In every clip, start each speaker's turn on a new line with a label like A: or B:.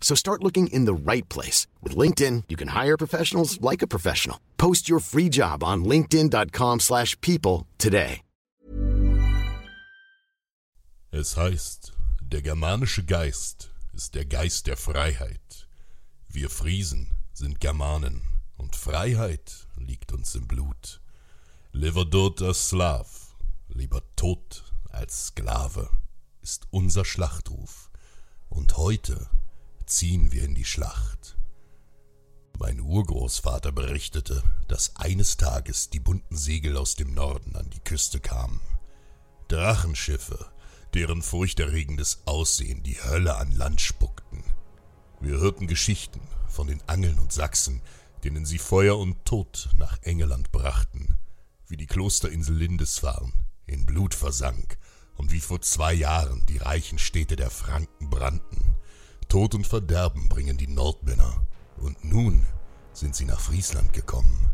A: So start looking in the right place. With LinkedIn, you can hire professionals like a professional. Post your free job on linkedin.com slash people today.
B: Es heißt, der germanische Geist ist der Geist der Freiheit. Wir Friesen sind Germanen und Freiheit liegt uns im Blut. Liverdota Slav, lieber tot als Sklave, ist unser Schlachtruf. Und heute ziehen wir in die Schlacht. Mein Urgroßvater berichtete, dass eines Tages die bunten Segel aus dem Norden an die Küste kamen. Drachenschiffe, deren furchterregendes Aussehen die Hölle an Land spuckten. Wir hörten Geschichten von den Angeln und Sachsen, denen sie Feuer und Tod nach Engeland brachten, wie die Klosterinsel Lindisfarne in Blut versank und wie vor zwei Jahren die reichen Städte der Franken brannten. Tod und Verderben bringen die Nordmänner, und nun sind sie nach Friesland gekommen.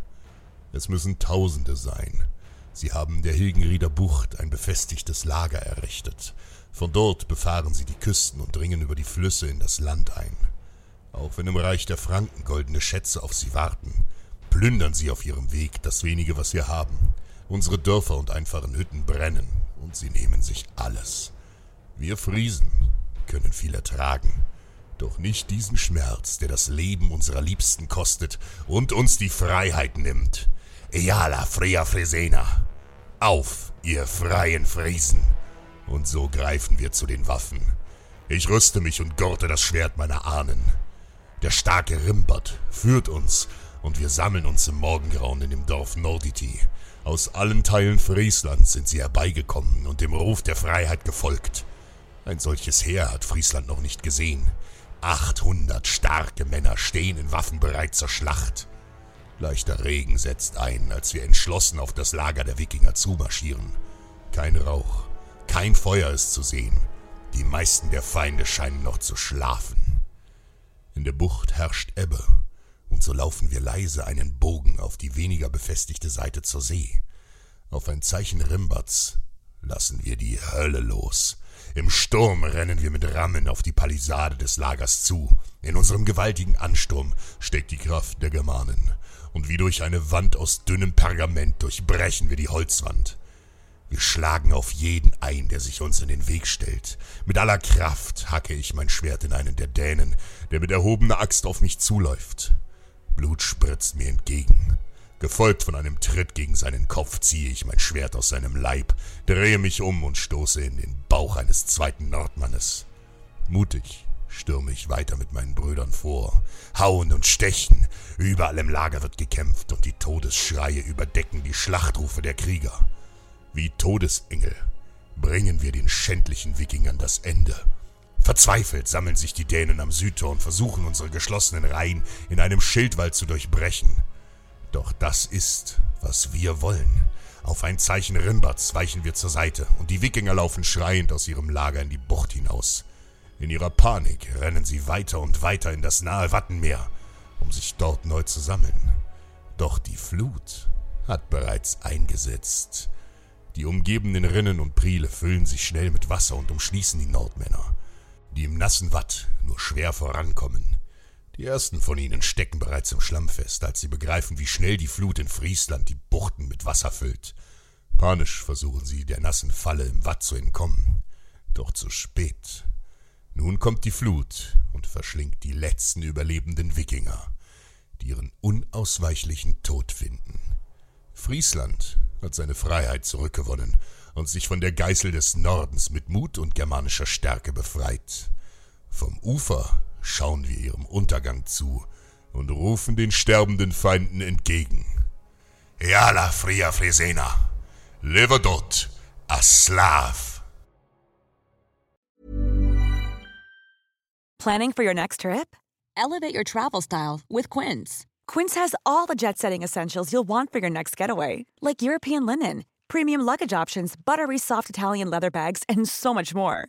B: Es müssen Tausende sein. Sie haben der Hilgenrieder Bucht ein befestigtes Lager errichtet. Von dort befahren sie die Küsten und dringen über die Flüsse in das Land ein. Auch wenn im Reich der Franken goldene Schätze auf sie warten, plündern sie auf ihrem Weg das wenige, was wir haben. Unsere Dörfer und einfachen Hütten brennen, und sie nehmen sich alles. Wir Friesen können viel ertragen, doch nicht diesen Schmerz, der das Leben unserer Liebsten kostet und uns die Freiheit nimmt. Eala Frea Fresena. Auf, ihr freien Friesen. Und so greifen wir zu den Waffen. Ich rüste mich und gurte das Schwert meiner Ahnen. Der starke Rimbert führt uns, und wir sammeln uns im Morgengrauen in dem Dorf Norditi. Aus allen Teilen Frieslands sind sie herbeigekommen und dem Ruf der Freiheit gefolgt. Ein solches Heer hat Friesland noch nicht gesehen. Achthundert starke Männer stehen in Waffen bereit zur Schlacht. Leichter Regen setzt ein, als wir entschlossen auf das Lager der Wikinger zumarschieren. Kein Rauch, kein Feuer ist zu sehen. Die meisten der Feinde scheinen noch zu schlafen. In der Bucht herrscht Ebbe, und so laufen wir leise einen Bogen auf die weniger befestigte Seite zur See. Auf ein Zeichen Rimberts lassen wir die Hölle los. Im Sturm rennen wir mit Rammen auf die Palisade des Lagers zu. In unserem gewaltigen Ansturm steckt die Kraft der Germanen. Und wie durch eine Wand aus dünnem Pergament durchbrechen wir die Holzwand. Wir schlagen auf jeden ein, der sich uns in den Weg stellt. Mit aller Kraft hacke ich mein Schwert in einen der Dänen, der mit erhobener Axt auf mich zuläuft. Blut spritzt mir entgegen. Gefolgt von einem Tritt gegen seinen Kopf ziehe ich mein Schwert aus seinem Leib, drehe mich um und stoße in den Bauch eines zweiten Nordmannes. Mutig stürme ich weiter mit meinen Brüdern vor. Hauen und Stechen. Überall im Lager wird gekämpft und die Todesschreie überdecken die Schlachtrufe der Krieger. Wie Todesengel bringen wir den schändlichen Wikingern das Ende. Verzweifelt sammeln sich die Dänen am Südtor und versuchen unsere geschlossenen Reihen in einem Schildwall zu durchbrechen. Doch das ist, was wir wollen. Auf ein Zeichen Rimberts weichen wir zur Seite und die Wikinger laufen schreiend aus ihrem Lager in die Bucht hinaus. In ihrer Panik rennen sie weiter und weiter in das nahe Wattenmeer, um sich dort neu zu sammeln. Doch die Flut hat bereits eingesetzt. Die umgebenden Rinnen und Priele füllen sich schnell mit Wasser und umschließen die Nordmänner, die im nassen Watt nur schwer vorankommen. Die ersten von ihnen stecken bereits im Schlamm fest, als sie begreifen, wie schnell die Flut in Friesland die Buchten mit Wasser füllt. Panisch versuchen sie, der nassen Falle im Watt zu entkommen. Doch zu spät. Nun kommt die Flut und verschlingt die letzten überlebenden Wikinger, die ihren unausweichlichen Tod finden. Friesland hat seine Freiheit zurückgewonnen und sich von der Geißel des Nordens mit Mut und germanischer Stärke befreit. Vom Ufer schauen wir ihrem Untergang zu und rufen den sterbenden Feinden entgegen. Eala Fria Fresena, Levedot, a Slav.
C: Planning for your next trip?
D: Elevate your travel style with Quince.
C: Quince has all the jet setting essentials you'll want for your next getaway, like European linen, premium luggage options, buttery soft Italian leather bags, and so much more.